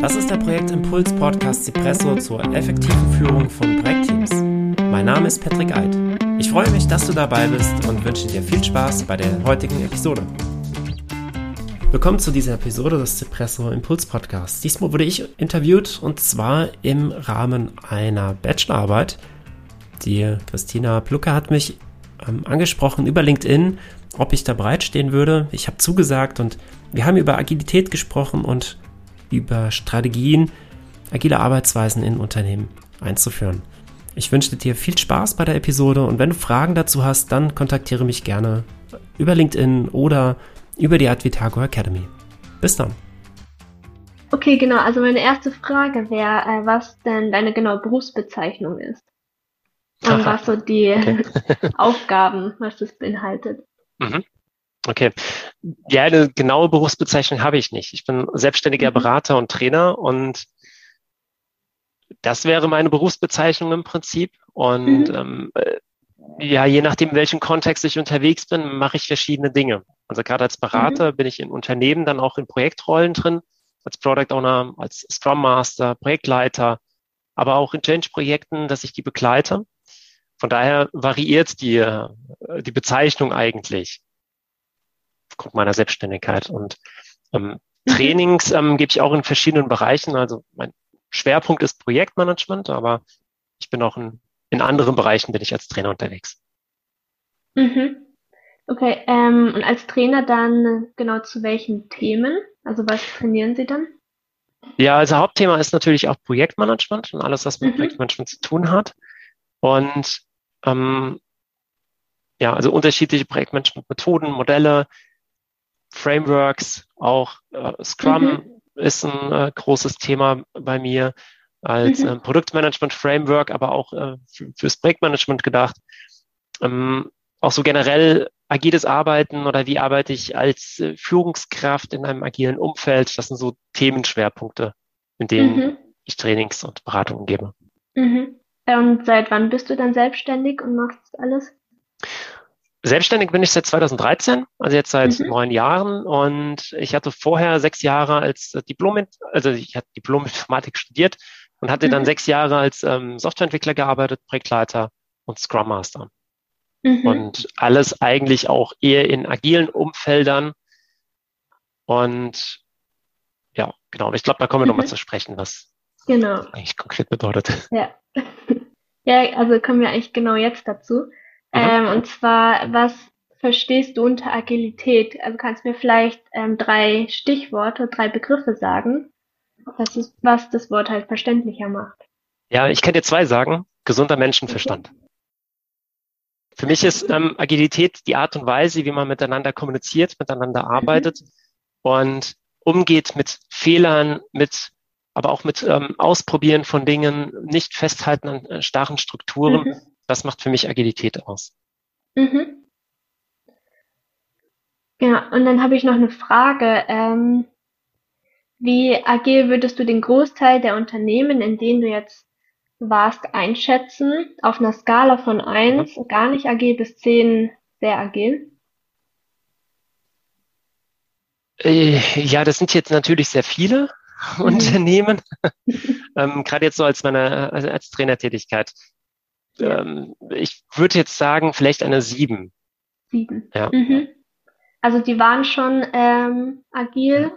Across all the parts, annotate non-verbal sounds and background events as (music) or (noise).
Das ist der Projektimpuls Podcast Cipresso zur effektiven Führung von Projektteams. Mein Name ist Patrick Eid. Ich freue mich, dass du dabei bist und wünsche dir viel Spaß bei der heutigen Episode. Willkommen zu dieser Episode des Cipresso Impuls Podcasts. Diesmal wurde ich interviewt und zwar im Rahmen einer Bachelorarbeit. Die Christina Plucker hat mich ähm, angesprochen über LinkedIn, ob ich da bereitstehen würde. Ich habe zugesagt und wir haben über Agilität gesprochen und über Strategien, agile Arbeitsweisen in Unternehmen einzuführen. Ich wünsche dir viel Spaß bei der Episode und wenn du Fragen dazu hast, dann kontaktiere mich gerne über LinkedIn oder über die Advitago Academy. Bis dann. Okay, genau. Also meine erste Frage wäre, äh, was denn deine genaue Berufsbezeichnung ist. Und Aha. (laughs) was so die okay. (laughs) Aufgaben, was das beinhaltet. Mhm. Okay. Ja, eine genaue Berufsbezeichnung habe ich nicht. Ich bin selbstständiger mhm. Berater und Trainer und das wäre meine Berufsbezeichnung im Prinzip. Und mhm. ähm, äh, ja, je nachdem, in welchem Kontext ich unterwegs bin, mache ich verschiedene Dinge. Also gerade als Berater mhm. bin ich in Unternehmen dann auch in Projektrollen drin, als Product Owner, als Scrum Master, Projektleiter, aber auch in Change-Projekten, dass ich die begleite. Von daher variiert die, äh, die Bezeichnung eigentlich aufgrund meiner Selbstständigkeit. Und ähm. Trainings ähm, gebe ich auch in verschiedenen Bereichen. Also mein Schwerpunkt ist Projektmanagement, aber ich bin auch in, in anderen Bereichen bin ich als Trainer unterwegs. Mhm. Okay, ähm, und als Trainer dann genau zu welchen Themen? Also was trainieren Sie dann? Ja, also Hauptthema ist natürlich auch Projektmanagement und alles, was mit mhm. Projektmanagement zu tun hat. Und ähm, ja, also unterschiedliche Projektmanagement-Methoden, Modelle, Frameworks, auch äh, Scrum mhm. ist ein äh, großes Thema bei mir als mhm. äh, Produktmanagement-Framework, aber auch äh, fürs Projektmanagement gedacht. Ähm, auch so generell agiles Arbeiten oder wie arbeite ich als äh, Führungskraft in einem agilen Umfeld. Das sind so Themenschwerpunkte, in denen mhm. ich Trainings und Beratungen gebe. Mhm. Und seit wann bist du dann selbstständig und machst alles? Selbstständig bin ich seit 2013, also jetzt seit mhm. neun Jahren. Und ich hatte vorher sechs Jahre als Diplom, also ich hatte Diplom-Informatik studiert und hatte mhm. dann sechs Jahre als ähm, Softwareentwickler gearbeitet, Projektleiter und Scrum Master. Mhm. Und alles eigentlich auch eher in agilen Umfeldern. Und ja, genau. Ich glaube, da kommen wir nochmal mhm. zu sprechen, was genau. eigentlich konkret bedeutet. Ja. (laughs) ja, also kommen wir eigentlich genau jetzt dazu. Ähm, und zwar, was verstehst du unter Agilität? Also kannst du mir vielleicht ähm, drei Stichworte, drei Begriffe sagen, das ist, was das Wort halt verständlicher macht. Ja, ich kann dir zwei sagen. Gesunder Menschenverstand. Okay. Für mich ist ähm, Agilität die Art und Weise, wie man miteinander kommuniziert, miteinander mhm. arbeitet mhm. und umgeht mit Fehlern, mit aber auch mit ähm, Ausprobieren von Dingen, nicht festhalten an äh, starren Strukturen. Mhm. Das macht für mich Agilität aus. Mhm. Ja, und dann habe ich noch eine Frage. Ähm, wie agil würdest du den Großteil der Unternehmen, in denen du jetzt warst, einschätzen? Auf einer Skala von eins mhm. gar nicht agil bis zehn sehr agil? Äh, ja, das sind jetzt natürlich sehr viele mhm. Unternehmen. (laughs) ähm, Gerade jetzt so als meine als Trainertätigkeit ähm, ich würde jetzt sagen, vielleicht eine sieben. Sieben. Ja. Mhm. Also die waren schon ähm, agil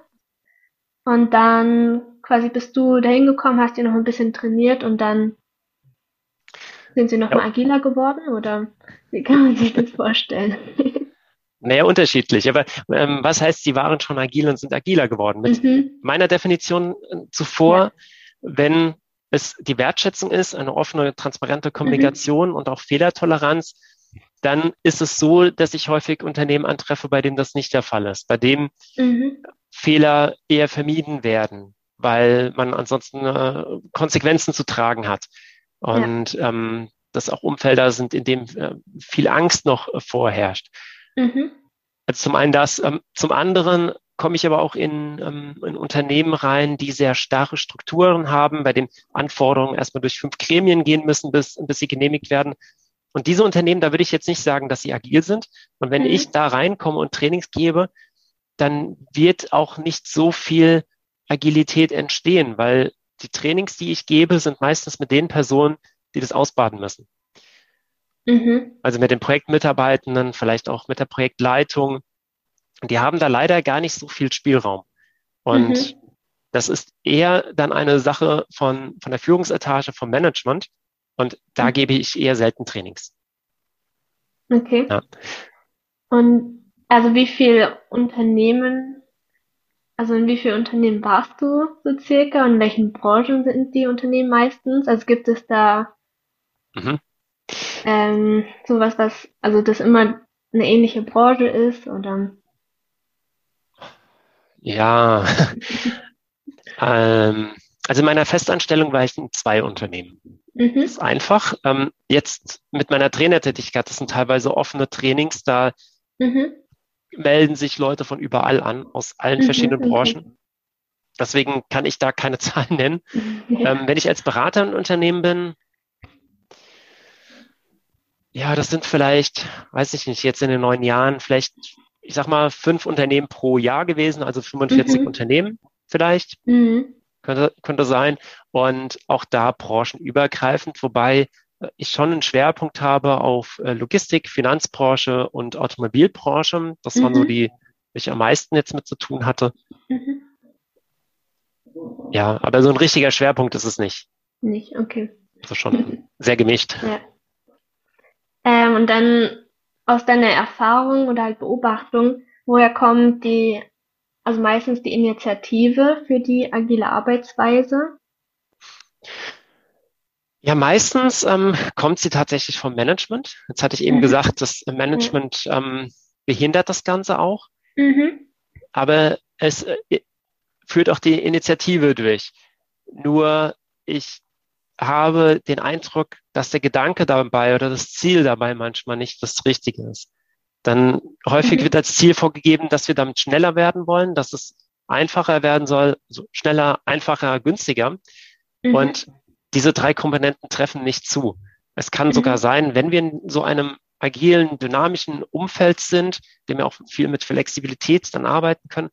und dann quasi bist du dahin gekommen, hast dir noch ein bisschen trainiert und dann sind sie noch ja. mal agiler geworden oder wie kann man sich das vorstellen? (laughs) Naja, unterschiedlich. Aber ähm, was heißt, sie waren schon agil und sind agiler geworden? Mit mhm. meiner Definition äh, zuvor, ja. wenn es die Wertschätzung ist, eine offene, transparente Kommunikation mhm. und auch Fehlertoleranz, dann ist es so, dass ich häufig Unternehmen antreffe, bei denen das nicht der Fall ist, bei dem mhm. Fehler eher vermieden werden, weil man ansonsten äh, Konsequenzen zu tragen hat. Und ja. ähm, dass auch Umfelder sind, in denen äh, viel Angst noch äh, vorherrscht. Mhm. Also zum einen das, ähm, zum anderen komme ich aber auch in, ähm, in Unternehmen rein, die sehr starre Strukturen haben, bei denen Anforderungen erstmal durch fünf Gremien gehen müssen, bis, bis sie genehmigt werden. Und diese Unternehmen, da würde ich jetzt nicht sagen, dass sie agil sind. Und wenn mhm. ich da reinkomme und Trainings gebe, dann wird auch nicht so viel Agilität entstehen, weil die Trainings, die ich gebe, sind meistens mit den Personen, die das ausbaden müssen. Mhm. Also mit den Projektmitarbeitenden, vielleicht auch mit der Projektleitung. Die haben da leider gar nicht so viel Spielraum. Und mhm. das ist eher dann eine Sache von, von der Führungsetage, vom Management. Und da mhm. gebe ich eher selten Trainings. Okay. Ja. Und also wie viele Unternehmen, also in wie vielen Unternehmen warst du so circa und in welchen Branchen sind die Unternehmen meistens? Also gibt es da mhm. ähm, sowas, was, also das immer eine ähnliche Branche ist oder? Ja, (laughs) ähm, also in meiner Festanstellung war ich in zwei Unternehmen. Mhm. Das ist einfach. Ähm, jetzt mit meiner Trainertätigkeit, das sind teilweise offene Trainings, da mhm. melden sich Leute von überall an, aus allen mhm, verschiedenen. Branchen. Deswegen kann ich da keine (laughs) Zahlen nennen. Ja. Ähm, wenn ich als Berater im Unternehmen bin, ja, das sind vielleicht, weiß ich nicht, jetzt in den neun Jahren vielleicht, ich sag mal, fünf Unternehmen pro Jahr gewesen, also 45 mhm. Unternehmen vielleicht. Mhm. Könnte, könnte sein. Und auch da branchenübergreifend, wobei ich schon einen Schwerpunkt habe auf äh, Logistik, Finanzbranche und Automobilbranche. Das mhm. waren so mhm. die, die ich am meisten jetzt mit zu tun hatte. Mhm. Ja, aber so ein richtiger Schwerpunkt ist es nicht. Nicht, okay. Also schon sehr gemischt. Ja. Ähm, und dann aus deiner Erfahrung oder halt Beobachtung, woher kommt die, also meistens die Initiative für die agile Arbeitsweise? Ja, meistens ähm, kommt sie tatsächlich vom Management. Jetzt hatte ich eben mhm. gesagt, das Management ähm, behindert das Ganze auch. Mhm. Aber es äh, führt auch die Initiative durch. Nur ich habe den Eindruck, dass der Gedanke dabei oder das Ziel dabei manchmal nicht das Richtige ist. Dann häufig mhm. wird als Ziel vorgegeben, dass wir damit schneller werden wollen, dass es einfacher werden soll, so schneller, einfacher, günstiger. Mhm. Und diese drei Komponenten treffen nicht zu. Es kann mhm. sogar sein, wenn wir in so einem agilen, dynamischen Umfeld sind, dem wir auch viel mit Flexibilität dann arbeiten können,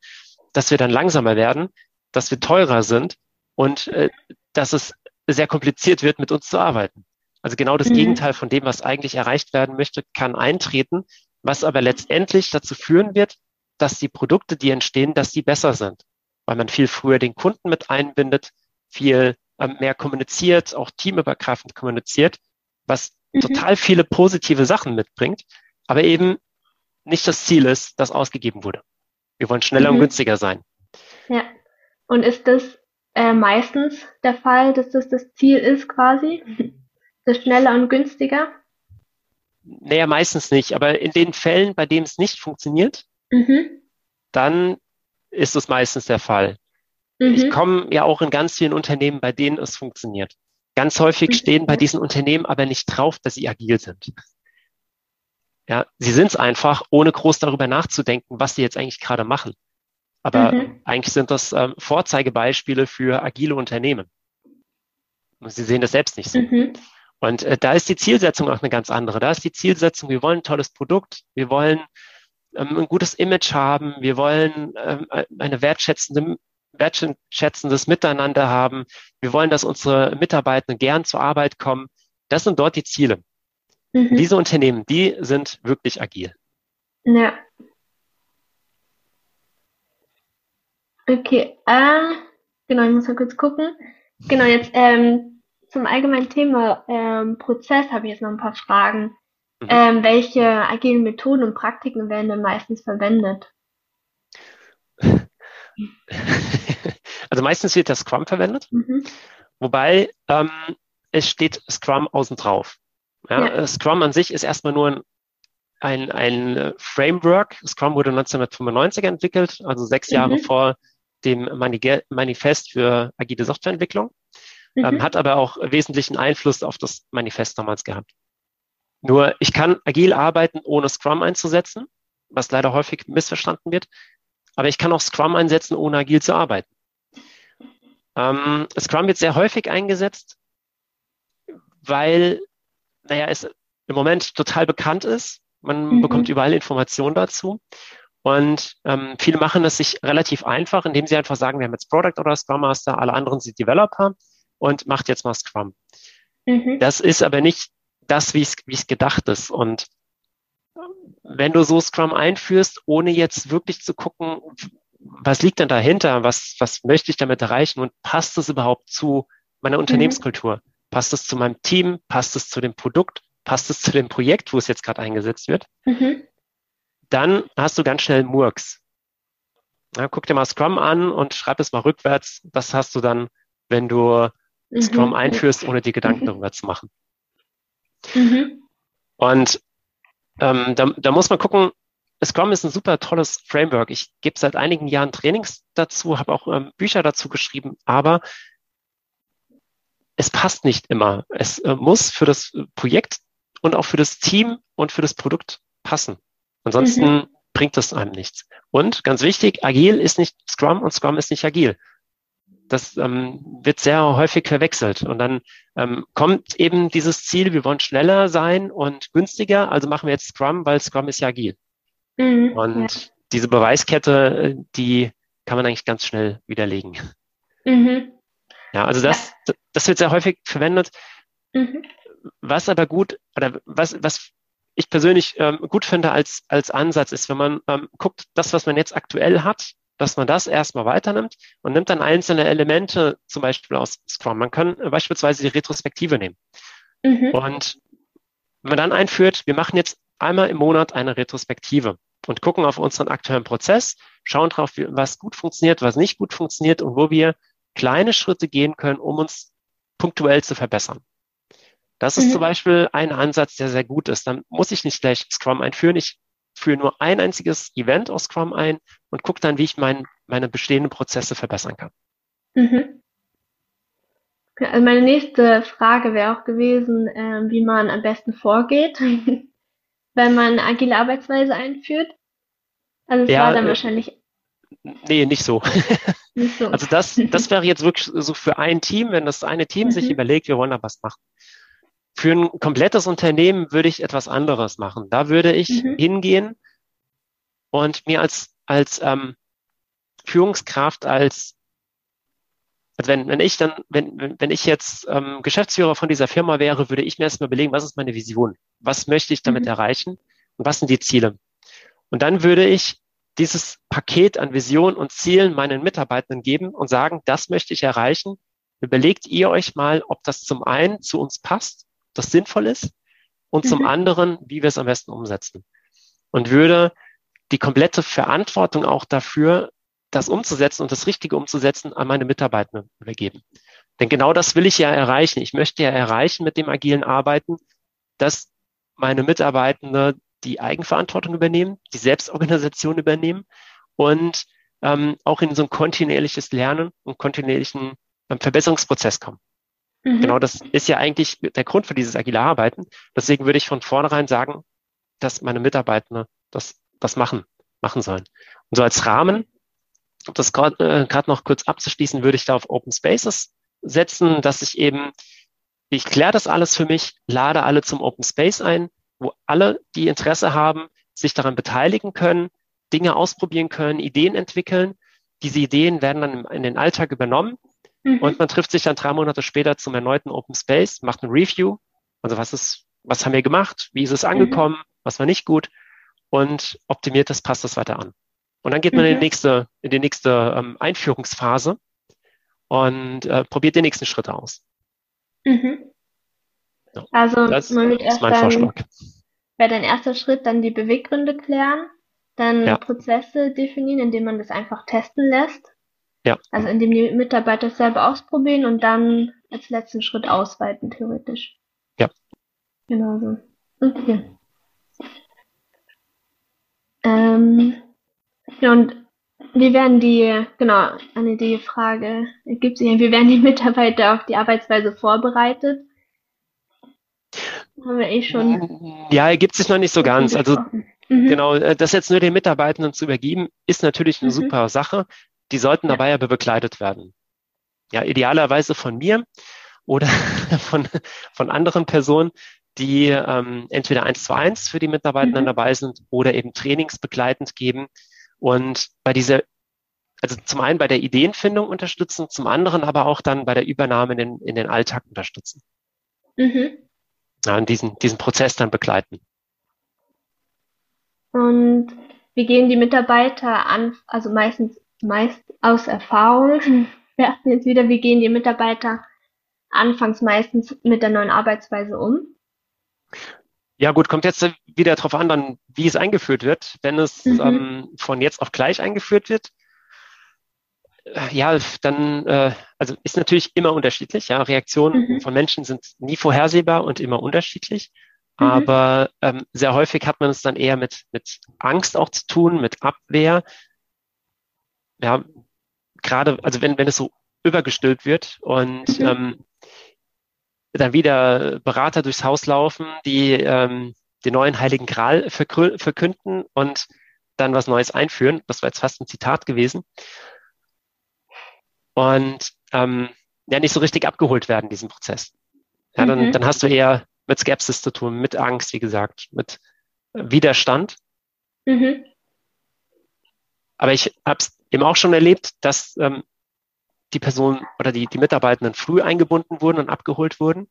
dass wir dann langsamer werden, dass wir teurer sind und äh, dass es sehr kompliziert wird, mit uns zu arbeiten. Also genau das mhm. Gegenteil von dem, was eigentlich erreicht werden möchte, kann eintreten, was aber letztendlich dazu führen wird, dass die Produkte, die entstehen, dass die besser sind, weil man viel früher den Kunden mit einbindet, viel ähm, mehr kommuniziert, auch teamübergreifend kommuniziert, was mhm. total viele positive Sachen mitbringt, aber eben nicht das Ziel ist, das ausgegeben wurde. Wir wollen schneller mhm. und günstiger sein. Ja. Und ist das äh, meistens der Fall, dass das das Ziel ist quasi? Das schneller und günstiger? Naja, meistens nicht. Aber in den Fällen, bei denen es nicht funktioniert, mhm. dann ist es meistens der Fall. Mhm. Ich komme ja auch in ganz vielen Unternehmen, bei denen es funktioniert. Ganz häufig mhm. stehen bei diesen Unternehmen aber nicht drauf, dass sie agil sind. Ja, sie sind es einfach, ohne groß darüber nachzudenken, was sie jetzt eigentlich gerade machen. Aber mhm. eigentlich sind das ähm, Vorzeigebeispiele für agile Unternehmen. Und sie sehen das selbst nicht so. Mhm. Und äh, da ist die Zielsetzung auch eine ganz andere. Da ist die Zielsetzung, wir wollen ein tolles Produkt, wir wollen ähm, ein gutes Image haben, wir wollen ähm, eine wertschätzende wertschätzendes Miteinander haben. Wir wollen, dass unsere Mitarbeitenden gern zur Arbeit kommen. Das sind dort die Ziele. Mhm. Diese Unternehmen, die sind wirklich agil. Ja. Okay, äh, genau, ich muss mal kurz gucken. Genau, jetzt ähm, zum allgemeinen Thema ähm, Prozess habe ich jetzt noch ein paar Fragen. Mhm. Ähm, welche agilen Methoden und Praktiken werden denn meistens verwendet? (laughs) Also meistens wird das Scrum verwendet, mhm. wobei ähm, es steht Scrum außen drauf. Ja, ja. Scrum an sich ist erstmal nur ein, ein, ein Framework. Scrum wurde 1995 entwickelt, also sechs mhm. Jahre vor dem Manifest für agile Softwareentwicklung, ähm, mhm. ähm, hat aber auch wesentlichen Einfluss auf das Manifest damals gehabt. Nur ich kann agil arbeiten, ohne Scrum einzusetzen, was leider häufig missverstanden wird. Aber ich kann auch Scrum einsetzen, ohne agil zu arbeiten. Ähm, Scrum wird sehr häufig eingesetzt, weil, naja, es im Moment total bekannt ist. Man mhm. bekommt überall Informationen dazu. Und ähm, viele machen es sich relativ einfach, indem sie einfach sagen, wir haben jetzt Product oder Scrum Master, alle anderen sind Developer und macht jetzt mal Scrum. Mhm. Das ist aber nicht das, wie es gedacht ist. Und wenn du so Scrum einführst, ohne jetzt wirklich zu gucken, was liegt denn dahinter, was, was möchte ich damit erreichen und passt es überhaupt zu meiner mhm. Unternehmenskultur? Mhm. Passt es zu meinem Team? Passt es zu dem Produkt? Passt es zu dem Projekt, wo es jetzt gerade eingesetzt wird? Mhm. Dann hast du ganz schnell Murks. Ja, guck dir mal Scrum an und schreib es mal rückwärts. Das hast du dann, wenn du mhm. Scrum einführst, ohne die Gedanken mhm. darüber zu machen. Mhm. Und ähm, da, da muss man gucken, Scrum ist ein super tolles Framework. Ich gebe seit einigen Jahren Trainings dazu, habe auch ähm, Bücher dazu geschrieben, aber es passt nicht immer. Es äh, muss für das Projekt und auch für das Team und für das Produkt passen. Ansonsten mhm. bringt das einem nichts. Und ganz wichtig, agil ist nicht Scrum und Scrum ist nicht agil. Das ähm, wird sehr häufig verwechselt. Und dann ähm, kommt eben dieses Ziel, wir wollen schneller sein und günstiger, also machen wir jetzt Scrum, weil Scrum ist ja agil. Mhm, und ja. diese Beweiskette, die kann man eigentlich ganz schnell widerlegen. Mhm. Ja, also das, das wird sehr häufig verwendet. Mhm. Was aber gut, oder was, was ich persönlich ähm, gut finde als, als Ansatz ist, wenn man ähm, guckt, das, was man jetzt aktuell hat, dass man das erstmal weiternimmt und nimmt dann einzelne Elemente, zum Beispiel aus Scrum. Man kann beispielsweise die Retrospektive nehmen. Mhm. Und wenn man dann einführt, wir machen jetzt einmal im Monat eine Retrospektive und gucken auf unseren aktuellen Prozess, schauen drauf, was gut funktioniert, was nicht gut funktioniert und wo wir kleine Schritte gehen können, um uns punktuell zu verbessern. Das ist mhm. zum Beispiel ein Ansatz, der sehr gut ist. Dann muss ich nicht gleich Scrum einführen. Ich führe nur ein einziges Event aus Scrum ein und gucke dann, wie ich mein, meine bestehenden Prozesse verbessern kann. Mhm. Also meine nächste Frage wäre auch gewesen, äh, wie man am besten vorgeht, (laughs) wenn man agile Arbeitsweise einführt. Also es ja, war dann äh, wahrscheinlich. Nee, nicht so. (laughs) nicht so. Also das, das wäre jetzt wirklich so für ein Team, wenn das eine Team mhm. sich überlegt, wir wollen da was machen. Für ein komplettes Unternehmen würde ich etwas anderes machen. Da würde ich mhm. hingehen und mir als, als ähm, Führungskraft, als, also wenn, wenn ich dann, wenn, wenn ich jetzt ähm, Geschäftsführer von dieser Firma wäre, würde ich mir erstmal überlegen, was ist meine Vision? Was möchte ich damit mhm. erreichen? Und was sind die Ziele? Und dann würde ich dieses Paket an Visionen und Zielen meinen Mitarbeitenden geben und sagen, das möchte ich erreichen. Überlegt ihr euch mal, ob das zum einen zu uns passt das sinnvoll ist und mhm. zum anderen, wie wir es am besten umsetzen. Und würde die komplette Verantwortung auch dafür, das umzusetzen und das Richtige umzusetzen, an meine Mitarbeiter übergeben. Denn genau das will ich ja erreichen. Ich möchte ja erreichen mit dem agilen Arbeiten, dass meine Mitarbeitende die Eigenverantwortung übernehmen, die Selbstorganisation übernehmen und ähm, auch in so ein kontinuierliches Lernen und kontinuierlichen ähm, Verbesserungsprozess kommen. Mhm. Genau das ist ja eigentlich der Grund für dieses agile Arbeiten. Deswegen würde ich von vornherein sagen, dass meine Mitarbeiter das, das machen, machen sollen. Und so als Rahmen, um das gerade äh, noch kurz abzuschließen, würde ich da auf Open Spaces setzen, dass ich eben, ich kläre das alles für mich, lade alle zum Open Space ein, wo alle, die Interesse haben, sich daran beteiligen können, Dinge ausprobieren können, Ideen entwickeln. Diese Ideen werden dann in den Alltag übernommen Mhm. Und man trifft sich dann drei Monate später zum erneuten Open Space, macht ein Review. Also was ist, was haben wir gemacht? Wie ist es angekommen? Mhm. Was war nicht gut? Und optimiert das, passt das weiter an. Und dann geht man mhm. in die nächste, in die nächste ähm, Einführungsphase und äh, probiert die nächsten Schritte aus. Mhm. So, also das man wird erst mein Vorschlag. Wäre dein erster Schritt dann die Beweggründe klären, dann ja. Prozesse definieren, indem man das einfach testen lässt ja. Also indem die Mitarbeiter es selber ausprobieren und dann als letzten Schritt ausweiten, theoretisch. Ja. Genau so. Okay. Ähm, ja, und wie werden die, genau, eine die Frage ergibt sich, wie werden die Mitarbeiter auf die Arbeitsweise vorbereitet? Haben wir eh schon. Ja, ergibt sich noch nicht so ganz. Also mhm. genau, äh, das jetzt nur den Mitarbeitenden zu übergeben, ist natürlich eine mhm. super Sache. Die sollten dabei aber begleitet werden. Ja, idealerweise von mir oder (laughs) von, von anderen Personen, die ähm, entweder eins zu eins für die Mitarbeitenden mhm. dabei sind oder eben trainingsbegleitend geben. und bei dieser, also zum einen bei der Ideenfindung unterstützen, zum anderen aber auch dann bei der Übernahme in den, in den Alltag unterstützen. Mhm. Ja, und diesen, diesen Prozess dann begleiten. Und wie gehen die Mitarbeiter an, also meistens meist aus Erfahrung, wir achten jetzt wieder, wie gehen die Mitarbeiter anfangs meistens mit der neuen Arbeitsweise um? Ja gut, kommt jetzt wieder darauf an, dann, wie es eingeführt wird. Wenn es mhm. ähm, von jetzt auf gleich eingeführt wird, äh, ja, dann, äh, also ist natürlich immer unterschiedlich. Ja, Reaktionen mhm. von Menschen sind nie vorhersehbar und immer unterschiedlich. Mhm. Aber ähm, sehr häufig hat man es dann eher mit, mit Angst auch zu tun, mit Abwehr. Ja, gerade, also wenn, wenn es so übergestülpt wird und mhm. ähm, dann wieder Berater durchs Haus laufen, die ähm, den neuen Heiligen Gral verkünden und dann was Neues einführen. Das war jetzt fast ein Zitat gewesen. Und ähm, ja, nicht so richtig abgeholt werden, diesen Prozess. Ja, dann, mhm. dann hast du eher mit Skepsis zu tun, mit Angst, wie gesagt, mit Widerstand. Mhm. Aber ich habe es eben auch schon erlebt, dass ähm, die Personen oder die, die Mitarbeitenden früh eingebunden wurden und abgeholt wurden.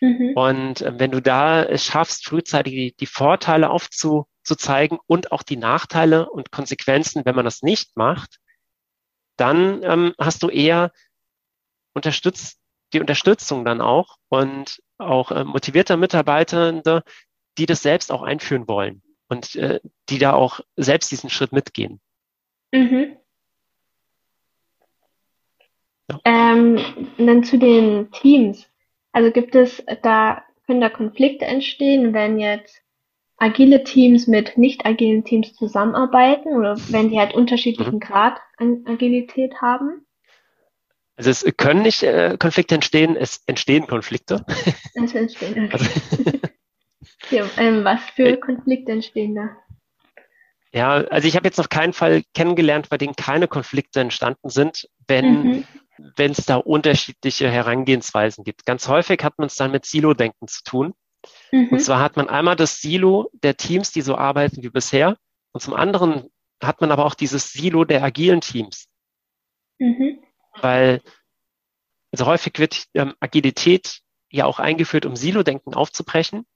Mhm. Und äh, wenn du da es schaffst, frühzeitig die, die Vorteile aufzuzeigen und auch die Nachteile und Konsequenzen, wenn man das nicht macht, dann ähm, hast du eher unterstützt, die Unterstützung dann auch und auch äh, motivierter Mitarbeitende, die das selbst auch einführen wollen und äh, die da auch selbst diesen Schritt mitgehen. Mhm. Ja. Ähm, dann zu den Teams. Also gibt es da, können da Konflikte entstehen, wenn jetzt agile Teams mit nicht agilen Teams zusammenarbeiten oder wenn die halt unterschiedlichen mhm. Grad an Agilität haben? Also es können nicht äh, Konflikte entstehen, es entstehen Konflikte. (laughs) Es entstehen, okay. Also, (laughs) ja, ähm, was für Konflikte entstehen da? Ja, also ich habe jetzt noch keinen Fall kennengelernt, bei dem keine Konflikte entstanden sind, wenn mhm wenn es da unterschiedliche Herangehensweisen gibt. Ganz häufig hat man es dann mit Silo-Denken zu tun. Mhm. Und zwar hat man einmal das Silo der Teams, die so arbeiten wie bisher. Und zum anderen hat man aber auch dieses Silo der agilen Teams. Mhm. Weil also häufig wird ähm, Agilität ja auch eingeführt, um Silo-Denken aufzubrechen.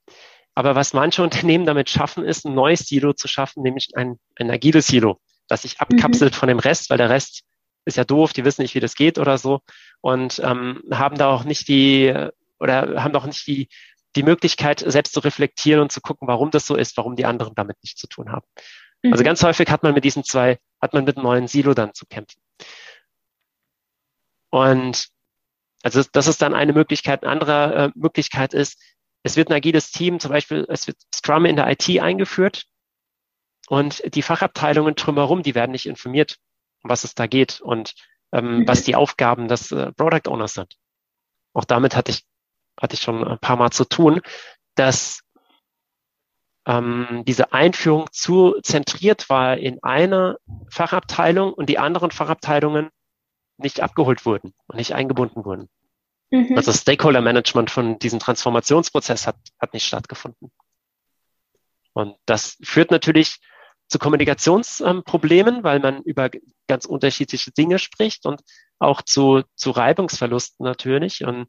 Aber was manche (laughs) Unternehmen damit schaffen, ist, ein neues Silo zu schaffen, nämlich ein, ein agiles Silo, das sich abkapselt mhm. von dem Rest, weil der Rest ist ja doof, die wissen nicht, wie das geht oder so und ähm, haben da auch nicht die oder haben auch nicht die, die Möglichkeit, selbst zu reflektieren und zu gucken, warum das so ist, warum die anderen damit nichts zu tun haben. Also mhm. Also ganz häufig hat man mit diesen zwei, hat man mit einem neuen Silo dann zu kämpfen. Und also das ist dann eine Möglichkeit. Eine andere äh, Möglichkeit ist, es wird ein agiles Team, zum Beispiel, es wird Scrum in der IT eingeführt und die Fachabteilungen drumherum, die werden nicht informiert um was es da geht und ähm, mhm. was die Aufgaben des äh, Product Owners sind. Auch damit hatte ich, hatte ich schon ein paar Mal zu tun, dass ähm, diese Einführung zu zentriert war in einer Fachabteilung und die anderen Fachabteilungen nicht abgeholt wurden und nicht eingebunden wurden. Mhm. Also Stakeholder Management von diesem Transformationsprozess hat, hat nicht stattgefunden. Und das führt natürlich zu Kommunikationsproblemen, weil man über ganz unterschiedliche Dinge spricht und auch zu, zu Reibungsverlusten natürlich. Und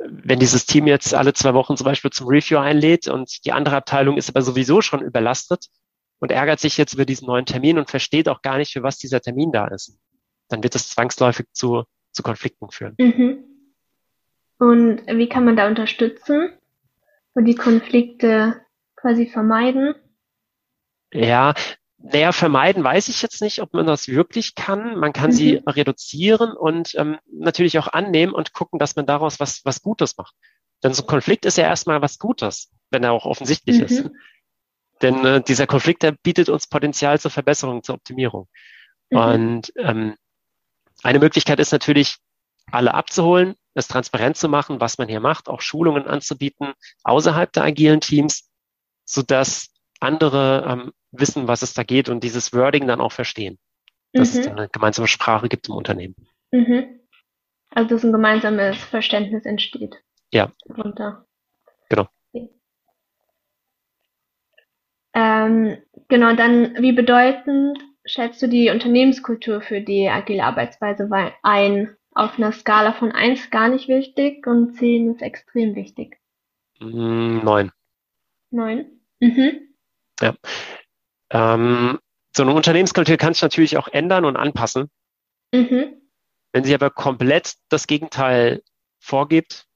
wenn dieses Team jetzt alle zwei Wochen zum Beispiel zum Review einlädt und die andere Abteilung ist aber sowieso schon überlastet und ärgert sich jetzt über diesen neuen Termin und versteht auch gar nicht, für was dieser Termin da ist, dann wird das zwangsläufig zu, zu Konflikten führen. Mhm. Und wie kann man da unterstützen und die Konflikte quasi vermeiden? Ja, naja, vermeiden weiß ich jetzt nicht, ob man das wirklich kann. Man kann mhm. sie reduzieren und ähm, natürlich auch annehmen und gucken, dass man daraus was, was Gutes macht. Denn so ein Konflikt ist ja erstmal was Gutes, wenn er auch offensichtlich mhm. ist. Denn äh, dieser Konflikt, der bietet uns Potenzial zur Verbesserung, zur Optimierung. Mhm. Und ähm, eine Möglichkeit ist natürlich, alle abzuholen, es transparent zu machen, was man hier macht, auch Schulungen anzubieten außerhalb der agilen Teams, sodass andere ähm, wissen, was es da geht und dieses Wording dann auch verstehen. Dass mhm. es eine gemeinsame Sprache gibt im Unternehmen. Mhm. Also dass ein gemeinsames Verständnis entsteht. Ja. Darunter. Genau. Ähm, genau, dann wie bedeutend schätzt du die Unternehmenskultur für die agile Arbeitsweise ein? Auf einer Skala von 1 gar nicht wichtig und 10 ist extrem wichtig. 9. 9? Mhm. Ja. Ähm, so eine Unternehmenskultur kann sich natürlich auch ändern und anpassen. Mhm. Wenn sie aber komplett das Gegenteil vorgibt,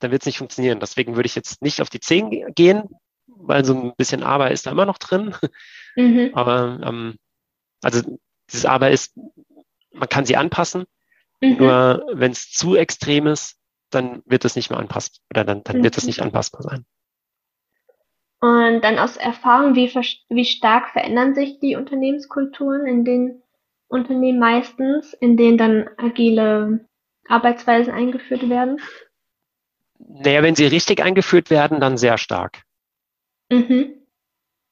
dann wird es nicht funktionieren. Deswegen würde ich jetzt nicht auf die 10 gehen, weil so ein bisschen Aber ist da immer noch drin. Mhm. (laughs) Aber ähm, also dieses Aber ist, man kann sie anpassen. Mhm. Nur wenn es zu extrem ist, dann wird es nicht mehr anpassbar oder dann, dann mhm. wird es nicht anpassbar sein. Und dann aus Erfahrung, wie, wie stark verändern sich die Unternehmenskulturen in den Unternehmen meistens, in denen dann agile Arbeitsweisen eingeführt werden? Naja, wenn sie richtig eingeführt werden, dann sehr stark. Mhm.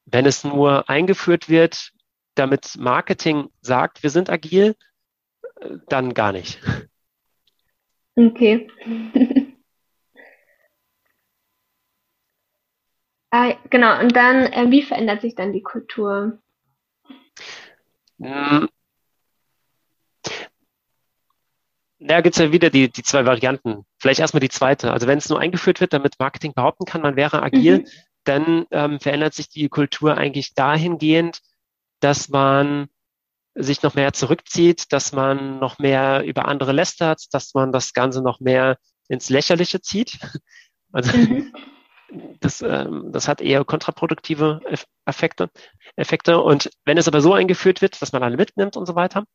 Wenn es nur eingeführt wird, damit Marketing sagt, wir sind agil, dann gar nicht. Okay. (laughs) ah, genau, und dann, äh, wie verändert sich dann die Kultur? Hm. Ja, gibt es ja wieder die, die zwei Varianten. Vielleicht erstmal die zweite. Also wenn es nur eingeführt wird, damit Marketing behaupten kann, man wäre agil, mhm. dann ähm, verändert sich die Kultur eigentlich dahingehend, dass man sich noch mehr zurückzieht, dass man noch mehr über andere lästert, dass man das Ganze noch mehr ins Lächerliche zieht. (laughs) Also mhm. Das, ähm, das hat eher kontraproduktive Effekte, Effekte. Und wenn es aber so eingeführt wird, dass man alle mitnimmt und so weiter,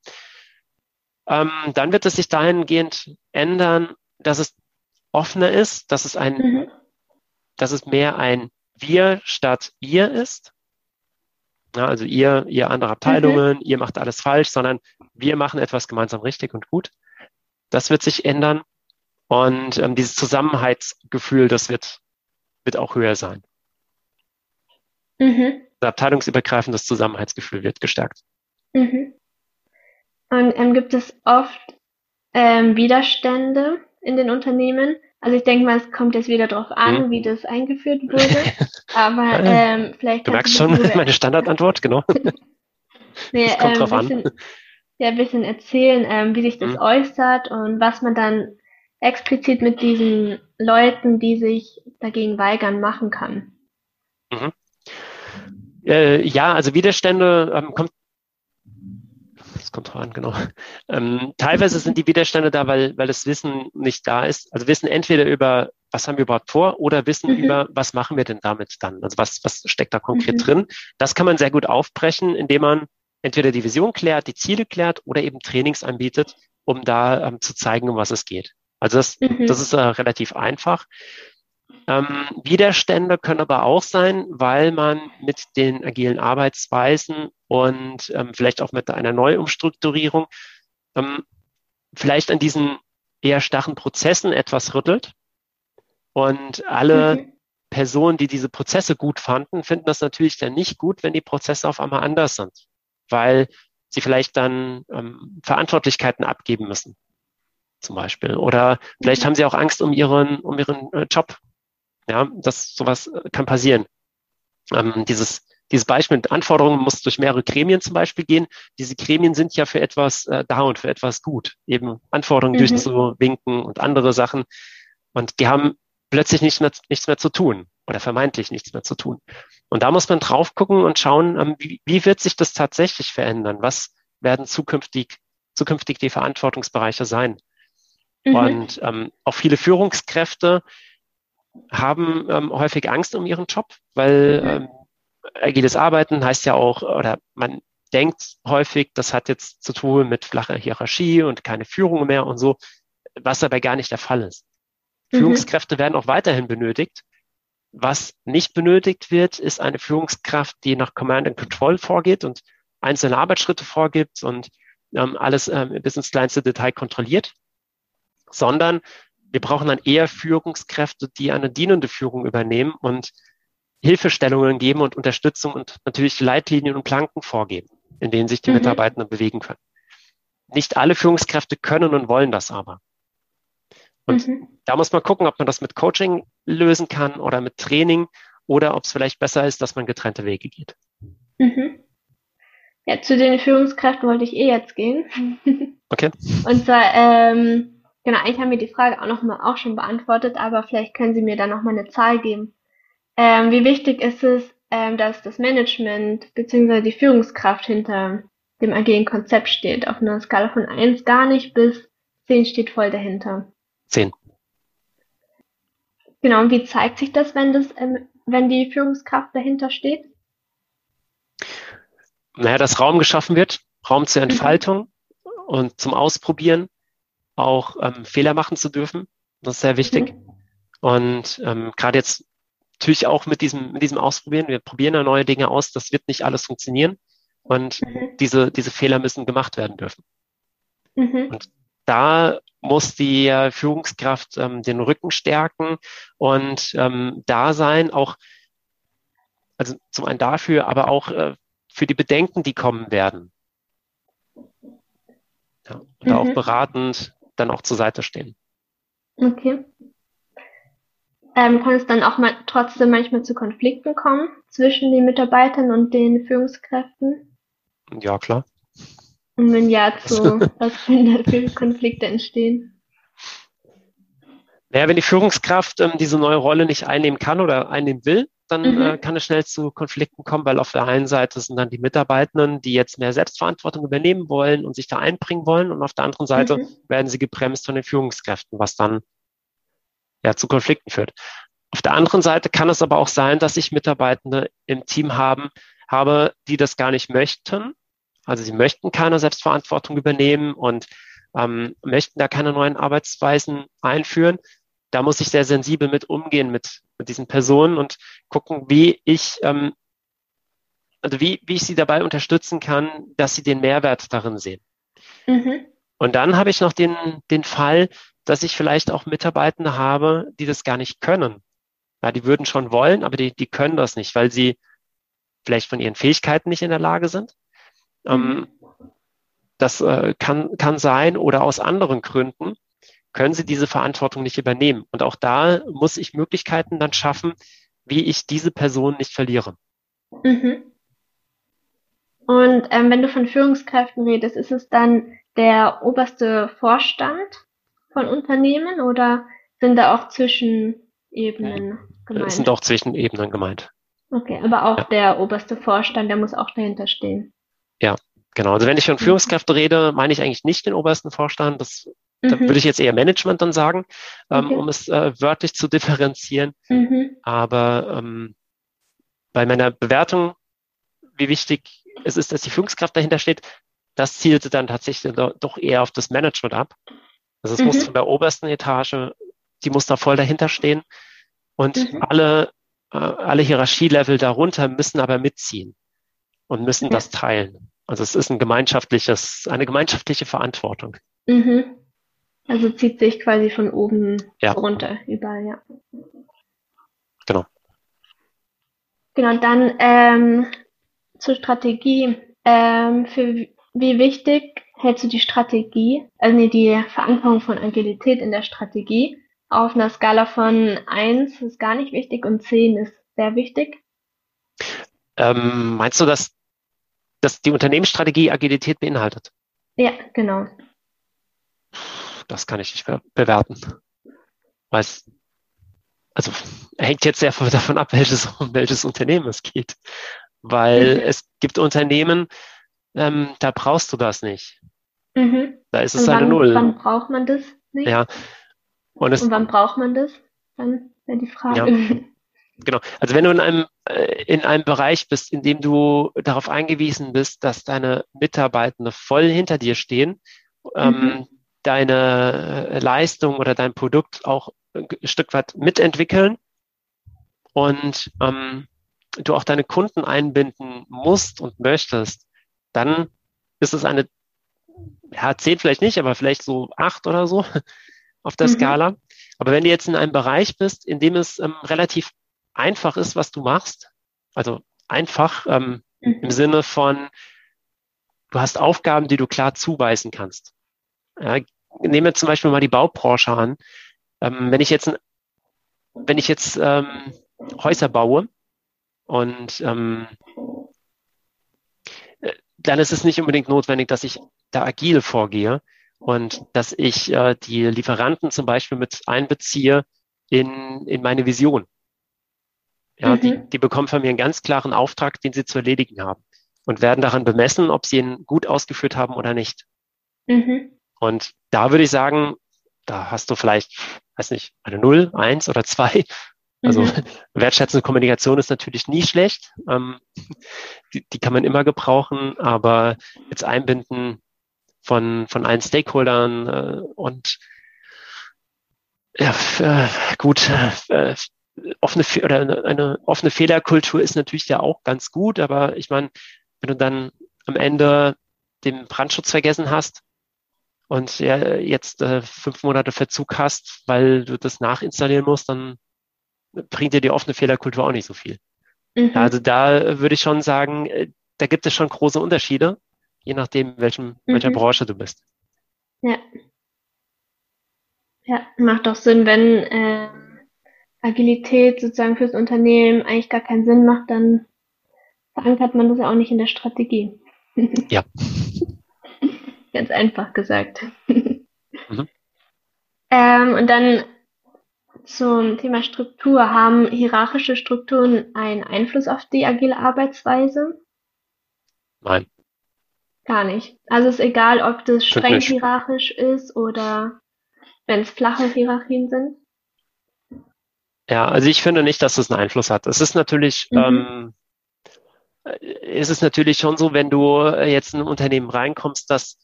ähm, dann wird es sich dahingehend ändern, dass es offener ist, dass es ein, mhm. dass es mehr ein Wir statt Ihr ist. Ja, also ihr, ihr andere Abteilungen, mhm. ihr macht alles falsch, sondern wir machen etwas gemeinsam richtig und gut. Das wird sich ändern. Und ähm, dieses Zusammenhaltsgefühl, das wird, wird auch höher sein. Mhm. Das abteilungsübergreifendes Zusammenhaltsgefühl wird gestärkt. Mhm. Und ähm, gibt es oft ähm, Widerstände in den Unternehmen? Also ich denke mal, es kommt jetzt wieder darauf an, hm. wie das eingeführt wurde. (laughs) Aber ähm, vielleicht. Du merkst schon (laughs) meine Standardantwort, genau. (laughs) nee, das kommt ähm, drauf bisschen, an. Ja, ein bisschen erzählen, ähm, wie sich das hm. äußert und was man dann explizit mit diesen Leuten, die sich dagegen weigern, machen kann. Mhm. Äh, ja, also Widerstände ähm, kommt kommt drauf an, genau. Ähm, teilweise sind die Widerstände da, weil, weil das Wissen nicht da ist. Also Wissen entweder über, was haben wir überhaupt vor, oder Wissen mhm. über, was machen wir denn damit dann? Also was, was steckt da konkret mhm. drin? Das kann man sehr gut aufbrechen, indem man entweder die Vision klärt, die Ziele klärt oder eben Trainings anbietet, um da ähm, zu zeigen, um was es geht. Also das, mhm. das ist äh, relativ einfach. Ähm, Widerstände können aber auch sein, weil man mit den agilen Arbeitsweisen und ähm, vielleicht auch mit einer Neuumstrukturierung ähm, vielleicht an diesen eher starren Prozessen etwas rüttelt. Und alle mhm. Personen, die diese Prozesse gut fanden, finden das natürlich dann nicht gut, wenn die Prozesse auf einmal anders sind, weil sie vielleicht dann ähm, Verantwortlichkeiten abgeben müssen, zum Beispiel. Oder vielleicht mhm. haben sie auch Angst um ihren, um ihren äh, Job ja, das sowas äh, kann passieren. Ähm, dieses, dieses Beispiel mit Anforderungen muss durch mehrere Gremien zum Beispiel gehen. Diese Gremien sind ja für etwas äh, da und für etwas gut, eben Anforderungen mhm. durchzuwinken und andere Sachen. Und die haben plötzlich nichts mehr, nichts mehr zu tun oder vermeintlich nichts mehr zu tun. Und da muss man drauf gucken und schauen, ähm, wie, wie wird sich das tatsächlich verändern? Was werden zukünftig, zukünftig die Verantwortungsbereiche sein? Mhm. Und ähm, auch viele Führungskräfte haben ähm, häufig Angst um ihren Job, weil ähm, agiles Arbeiten heißt ja auch, oder man denkt häufig, das hat jetzt zu tun mit flacher Hierarchie und keine Führung mehr und so, was dabei gar nicht der Fall ist. Mhm. Führungskräfte werden auch weiterhin benötigt. Was nicht benötigt wird, ist eine Führungskraft, die nach Command and Control vorgeht und einzelne Arbeitsschritte vorgibt und ähm, alles ähm, bis ins kleinste Detail kontrolliert, sondern wir brauchen dann eher Führungskräfte, die eine dienende Führung übernehmen und Hilfestellungen geben und Unterstützung und natürlich Leitlinien und Planken vorgeben, in denen sich die mhm. Mitarbeitenden bewegen können. Nicht alle Führungskräfte können und wollen das aber. Und mhm. da muss man gucken, ob man das mit Coaching lösen kann oder mit Training oder ob es vielleicht besser ist, dass man getrennte Wege geht. Mhm. Ja, zu den Führungskräften wollte ich eh jetzt gehen. Okay. (laughs) Und zwar, ähm, genau, eigentlich haben wir die Frage auch noch mal auch schon beantwortet, aber vielleicht können Sie mir da noch mal eine Zahl geben. Ähm, wie wichtig ist es, ähm, dass das Management bzw. die Führungskraft hinter dem agilen Konzept steht? Auf einer Skala von 1 gar nicht bis 10 steht voll dahinter. 10. Genau, und wie zeigt sich das, wenn das, ähm, wenn die Führungskraft dahinter steht? naja, dass Raum geschaffen wird, Raum zur mhm. Entfaltung mhm. und zum Ausprobieren, auch ähm, Fehler machen zu dürfen. Das ist sehr wichtig. Mhm. Und ähm, gerade jetzt natürlich auch mit diesem, mit diesem Ausprobieren, wir probieren ja neue Dinge aus, das wird nicht alles funktionieren. Und mhm. diese, diese Fehler müssen gemacht werden dürfen. Mhm. Und da muss die äh, Führungskraft ähm, den Rücken stärken und ähm, da sein, auch, also zum einen dafür, aber auch äh, für die Bedenken, die kommen werden. Ja, und mhm. auch beratend dann auch zur Seite stehen. Okay. Ähm, kann es dann auch mal trotzdem manchmal zu Konflikten kommen zwischen den Mitarbeitern und den Führungskräften? Ja, klar. Und wenn ja, zu (laughs) was für Konflikte entstehen? Naja, wenn die Führungskraft ähm, diese neue Rolle nicht einnehmen kann oder einnehmen will, dann mhm. äh, kann es schnell zu Konflikten kommen, weil auf der einen Seite sind dann die Mitarbeitenden, die jetzt mehr Selbstverantwortung übernehmen wollen und sich da einbringen wollen und auf der anderen Seite mhm. werden sie gebremst von den Führungskräften, was dann ja zu Konflikten führt. Auf der anderen Seite kann es aber auch sein, dass ich Mitarbeitende im Team haben, habe, die das gar nicht möchten. Also sie möchten keine Selbstverantwortung übernehmen und ähm, möchten da keine neuen Arbeitsweisen einführen. Da muss ich sehr sensibel mit umgehen mit mit diesen Personen und gucken, wie ich, ähm, also wie, wie ich sie dabei unterstützen kann, dass sie den Mehrwert darin sehen. Mhm. Und dann habe ich noch den, den Fall, dass ich vielleicht auch Mitarbeitende habe, die das gar nicht können. Ja, die würden schon wollen, aber die, die können das nicht, weil sie vielleicht von ihren Fähigkeiten nicht in der Lage sind. Ähm, mhm. Das äh, kann, kann sein oder aus anderen Gründen können sie diese Verantwortung nicht übernehmen. Und auch da muss ich Möglichkeiten dann schaffen, wie ich diese Person nicht verliere. Mhm. Und ähm, wenn du von Führungskräften redest, ist es dann der oberste Vorstand von Unternehmen oder sind da auch Zwischenebenen gemeint? Es sind auch Zwischenebenen gemeint. Okay, aber auch ja. der oberste Vorstand, der muss auch dahinter stehen. Ja, genau. Also wenn ich von mhm. Führungskräften rede, meine ich eigentlich nicht den obersten Vorstand. Das da mhm. würde ich jetzt eher Management dann sagen, ähm, okay. um es äh, wörtlich zu differenzieren. Mhm. Aber ähm, bei meiner Bewertung, wie wichtig es ist, dass die Führungskraft dahinter steht, das zielte dann tatsächlich doch eher auf das Management ab. Also es mhm. muss von der obersten Etage, die muss da voll dahinter stehen. Und mhm. alle, äh, alle Hierarchielevel darunter müssen aber mitziehen und müssen das teilen. Also es ist ein gemeinschaftliches, eine gemeinschaftliche Verantwortung. Mhm. Also zieht sich quasi von oben ja. runter, überall, ja. Genau. Genau, dann ähm, zur Strategie. Ähm, für wie wichtig hältst du die Strategie, also nee, die Verankerung von Agilität in der Strategie auf einer Skala von 1 ist gar nicht wichtig und 10 ist sehr wichtig? Ähm, meinst du, dass, dass die Unternehmensstrategie Agilität beinhaltet? Ja, genau das kann ich nicht bewerten. Weil also hängt jetzt sehr davon ab, welches, um (laughs) welches Unternehmen es geht. Weil mhm. es gibt Unternehmen, ähm, da brauchst du das nicht. Mhm. Da ist es Und eine Null. Wann braucht man das nicht? Ja. Und, es, Und wann braucht man das? Dann wäre die Frage. Ja. Genau. Also wenn du in einem, äh, in einem Bereich bist, in dem du darauf eingewiesen bist, dass deine Mitarbeitende voll hinter dir stehen, ähm, mhm. ähm, deine äh, Leistung oder dein Produkt auch ein Stück weit mitentwickeln und ähm, du auch deine Kunden einbinden musst und möchtest, dann ist es eine, ja, zehn vielleicht nicht, aber vielleicht so acht oder so (laughs) auf der mhm. Skala. Aber wenn du jetzt in einem Bereich bist, in dem es ähm, relativ einfach ist, was du machst, also einfach ähm, mhm. im Sinne von, du hast Aufgaben, die du klar zuweisen kannst. Ja, nehmen wir zum Beispiel mal die Baubranche an. Ähm, wenn ich jetzt, wenn ich jetzt ähm, Häuser baue und ähm, dann ist es nicht unbedingt notwendig, dass ich da agil vorgehe und dass ich äh, die Lieferanten zum Beispiel mit einbeziehe in, in meine Vision. Ja, mhm. die, die bekommen von mir einen ganz klaren Auftrag, den sie zu erledigen haben und werden daran bemessen, ob sie ihn gut ausgeführt haben oder nicht. Mhm. Und da würde ich sagen, da hast du vielleicht, weiß nicht, eine Null, eins oder zwei. Also mhm. (laughs) wertschätzende Kommunikation ist natürlich nie schlecht. Ähm, die, die kann man immer gebrauchen, aber jetzt einbinden von, von allen Stakeholdern äh, und ja, äh, gut, äh, offene oder eine, eine offene Fehlerkultur ist natürlich ja auch ganz gut, aber ich meine, wenn du dann am Ende den Brandschutz vergessen hast und ja, jetzt äh, fünf Monate Verzug hast, weil du das nachinstallieren musst, dann bringt dir die offene Fehlerkultur auch nicht so viel. Mhm. Also da würde ich schon sagen, äh, da gibt es schon große Unterschiede, je nachdem, welchem, mhm. welcher Branche du bist. Ja. Ja, macht doch Sinn, wenn äh, Agilität sozusagen fürs Unternehmen eigentlich gar keinen Sinn macht, dann verankert man das ja auch nicht in der Strategie. Ja. (laughs) Ganz einfach gesagt. (laughs) Mhm. Ähm, und dann zum Thema Struktur. Haben hierarchische Strukturen einen Einfluss auf die agile Arbeitsweise? Nein. Gar nicht. Also ist egal, ob das streng hierarchisch ist oder wenn es flache Hierarchien sind? Ja, also ich finde nicht, dass das einen Einfluss hat. Es ist natürlich, mhm. ähm, ist es natürlich schon so, wenn du jetzt in ein Unternehmen reinkommst, das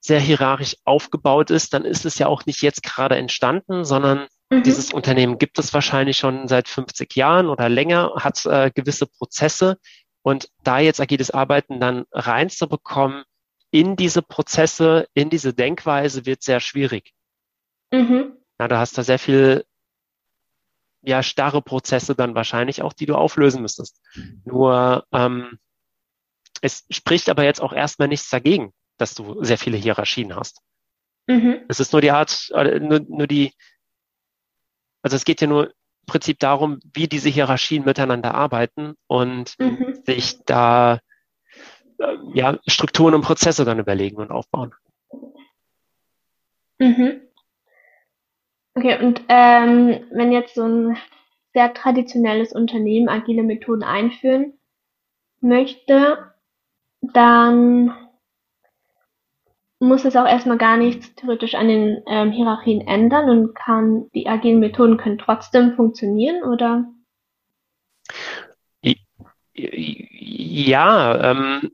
sehr hierarchisch aufgebaut ist, dann ist es ja auch nicht jetzt gerade entstanden, sondern mhm. dieses Unternehmen gibt es wahrscheinlich schon seit 50 Jahren oder länger, hat äh, gewisse Prozesse und da jetzt agiles Arbeiten dann reinzubekommen in diese Prozesse, in diese Denkweise wird sehr schwierig. Mhm. Ja, du hast da sehr viel ja, starre Prozesse dann wahrscheinlich auch, die du auflösen müsstest. Nur ähm, es spricht aber jetzt auch erstmal nichts dagegen, dass du sehr viele Hierarchien hast. Mhm. Es ist nur die Art, nur, nur die, also es geht ja nur im Prinzip darum, wie diese Hierarchien miteinander arbeiten und mhm. sich da äh, ja, Strukturen und Prozesse dann überlegen und aufbauen. Mhm. Okay, und ähm, wenn jetzt so ein sehr traditionelles Unternehmen agile Methoden einführen möchte, dann muss es auch erstmal gar nichts theoretisch an den ähm, Hierarchien ändern und kann die agilen Methoden können trotzdem funktionieren oder? Ja, ähm,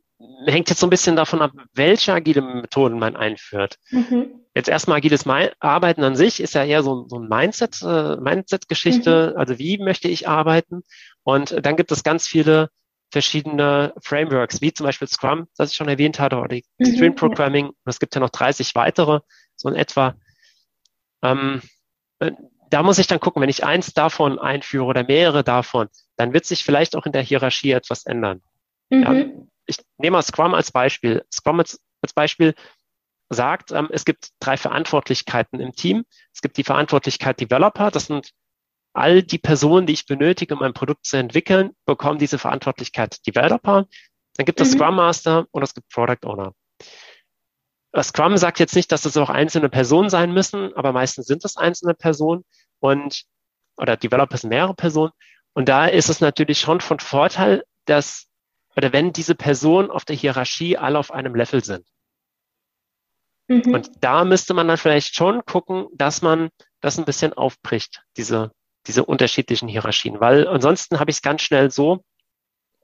hängt jetzt so ein bisschen davon ab, welche agile Methoden man einführt. Mhm. Jetzt erstmal agiles Arbeiten an sich ist ja eher so, so ein Mindset, äh, Mindset-Geschichte. Mhm. Also wie möchte ich arbeiten? Und dann gibt es ganz viele verschiedene Frameworks, wie zum Beispiel Scrum, das ich schon erwähnt hatte, oder die mhm, Sprint Programming. Und es gibt ja noch 30 weitere, so in etwa. Ähm, äh, da muss ich dann gucken, wenn ich eins davon einführe oder mehrere davon, dann wird sich vielleicht auch in der Hierarchie etwas ändern. Mhm. Ja, ich nehme mal Scrum als Beispiel. Scrum als, als Beispiel sagt, ähm, es gibt drei Verantwortlichkeiten im Team. Es gibt die Verantwortlichkeit Developer, das sind all die Personen, die ich benötige, um ein Produkt zu entwickeln, bekommen diese Verantwortlichkeit Developer. Dann gibt es mhm. Scrum Master und es gibt Product Owner. Scrum sagt jetzt nicht, dass es auch einzelne Personen sein müssen, aber meistens sind es einzelne Personen und oder Developer sind mehrere Personen. Und da ist es natürlich schon von Vorteil, dass oder wenn diese Personen auf der Hierarchie alle auf einem Level sind. Mhm. Und da müsste man dann vielleicht schon gucken, dass man das ein bisschen aufbricht, diese, diese unterschiedlichen Hierarchien. Weil ansonsten habe ich es ganz schnell so,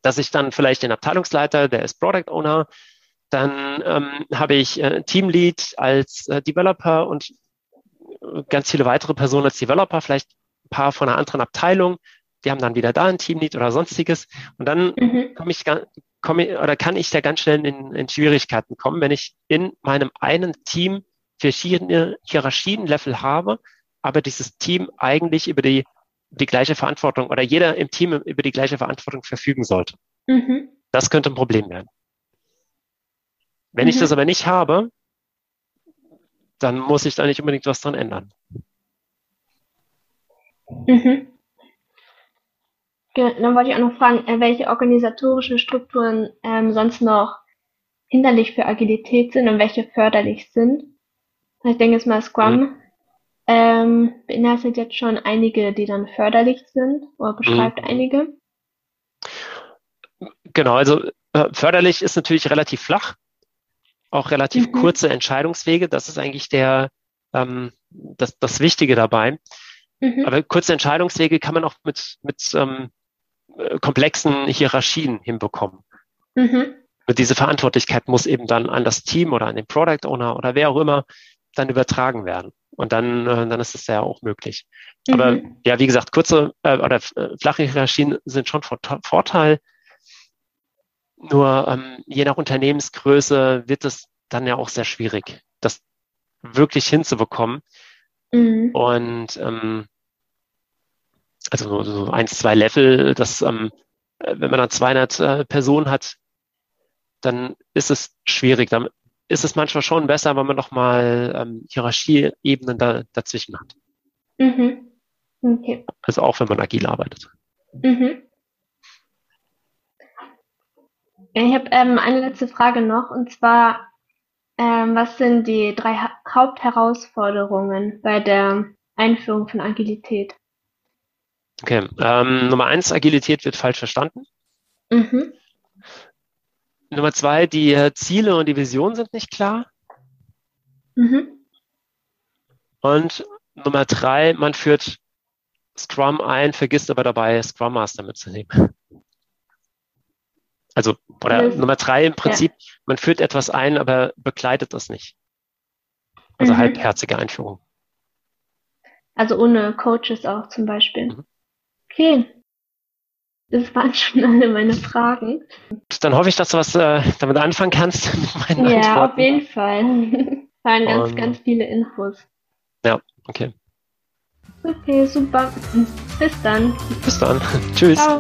dass ich dann vielleicht den Abteilungsleiter, der ist Product Owner, dann ähm, habe ich äh, Teamlead als äh, Developer und äh, ganz viele weitere Personen als Developer, vielleicht ein paar von einer anderen Abteilung, die haben dann wieder da ein Teamlead oder sonstiges. Und dann mhm. komme ich, komme oder kann ich da ganz schnell in, in Schwierigkeiten kommen, wenn ich in meinem einen Team verschiedene Hierarchienlevel habe, aber dieses Team eigentlich über die, die gleiche Verantwortung oder jeder im Team über die gleiche Verantwortung verfügen sollte. Mhm. Das könnte ein Problem werden. Wenn mhm. ich das aber nicht habe, dann muss ich da nicht unbedingt was dran ändern. Mhm. Dann wollte ich auch noch fragen, äh, welche organisatorischen Strukturen ähm, sonst noch hinderlich für Agilität sind und welche förderlich sind. Ich denke jetzt mal, Scrum mhm. Ähm, beinhaltet jetzt schon einige, die dann förderlich sind oder beschreibt mhm. einige. Genau, also äh, förderlich ist natürlich relativ flach, auch relativ mhm. kurze Entscheidungswege. Das ist eigentlich der ähm, das, das Wichtige dabei. Mhm. Aber kurze Entscheidungswege kann man auch mit, mit ähm, äh, komplexen Hierarchien hinbekommen. Mhm. Und diese Verantwortlichkeit muss eben dann an das Team oder an den Product Owner oder wer auch immer dann übertragen werden. Und dann, äh, dann ist es ja auch möglich. Mhm. Aber ja, wie gesagt, kurze äh, oder äh, flache Hierarchien sind schon von Vorteil. Nur ähm, je nach Unternehmensgröße wird es dann ja auch sehr schwierig, das wirklich hinzubekommen. Mhm. Und ähm, also so eins, zwei Level, das, ähm, wenn man dann 200 äh, Personen hat, dann ist es schwierig. Dann ist es manchmal schon besser, wenn man noch mal ähm, Hierarchieebenen da, dazwischen hat. Mhm. Okay. Also auch wenn man agil arbeitet. Mhm. Ich habe ähm, eine letzte Frage noch und zwar, ähm, was sind die drei ha Hauptherausforderungen bei der Einführung von Agilität? Okay, ähm, Nummer eins, Agilität wird falsch verstanden. Mhm. Nummer zwei, die äh, Ziele und die Vision sind nicht klar. Mhm. Und Nummer drei, man führt Scrum ein, vergisst aber dabei, Scrum Master mitzunehmen. Also, oder das, Nummer drei im Prinzip, ja. man führt etwas ein, aber begleitet das nicht. Also mhm. halbherzige Einführung. Also ohne Coaches auch zum Beispiel. Mhm. Okay. Das waren schon alle meine Fragen. Dann hoffe ich, dass du was äh, damit anfangen kannst. (laughs) ja, Antworten. auf jeden Fall. (laughs) waren ganz, um, ganz viele Infos. Ja, okay. Okay, super. Bis dann. Bis dann. (laughs) Tschüss. Ciao.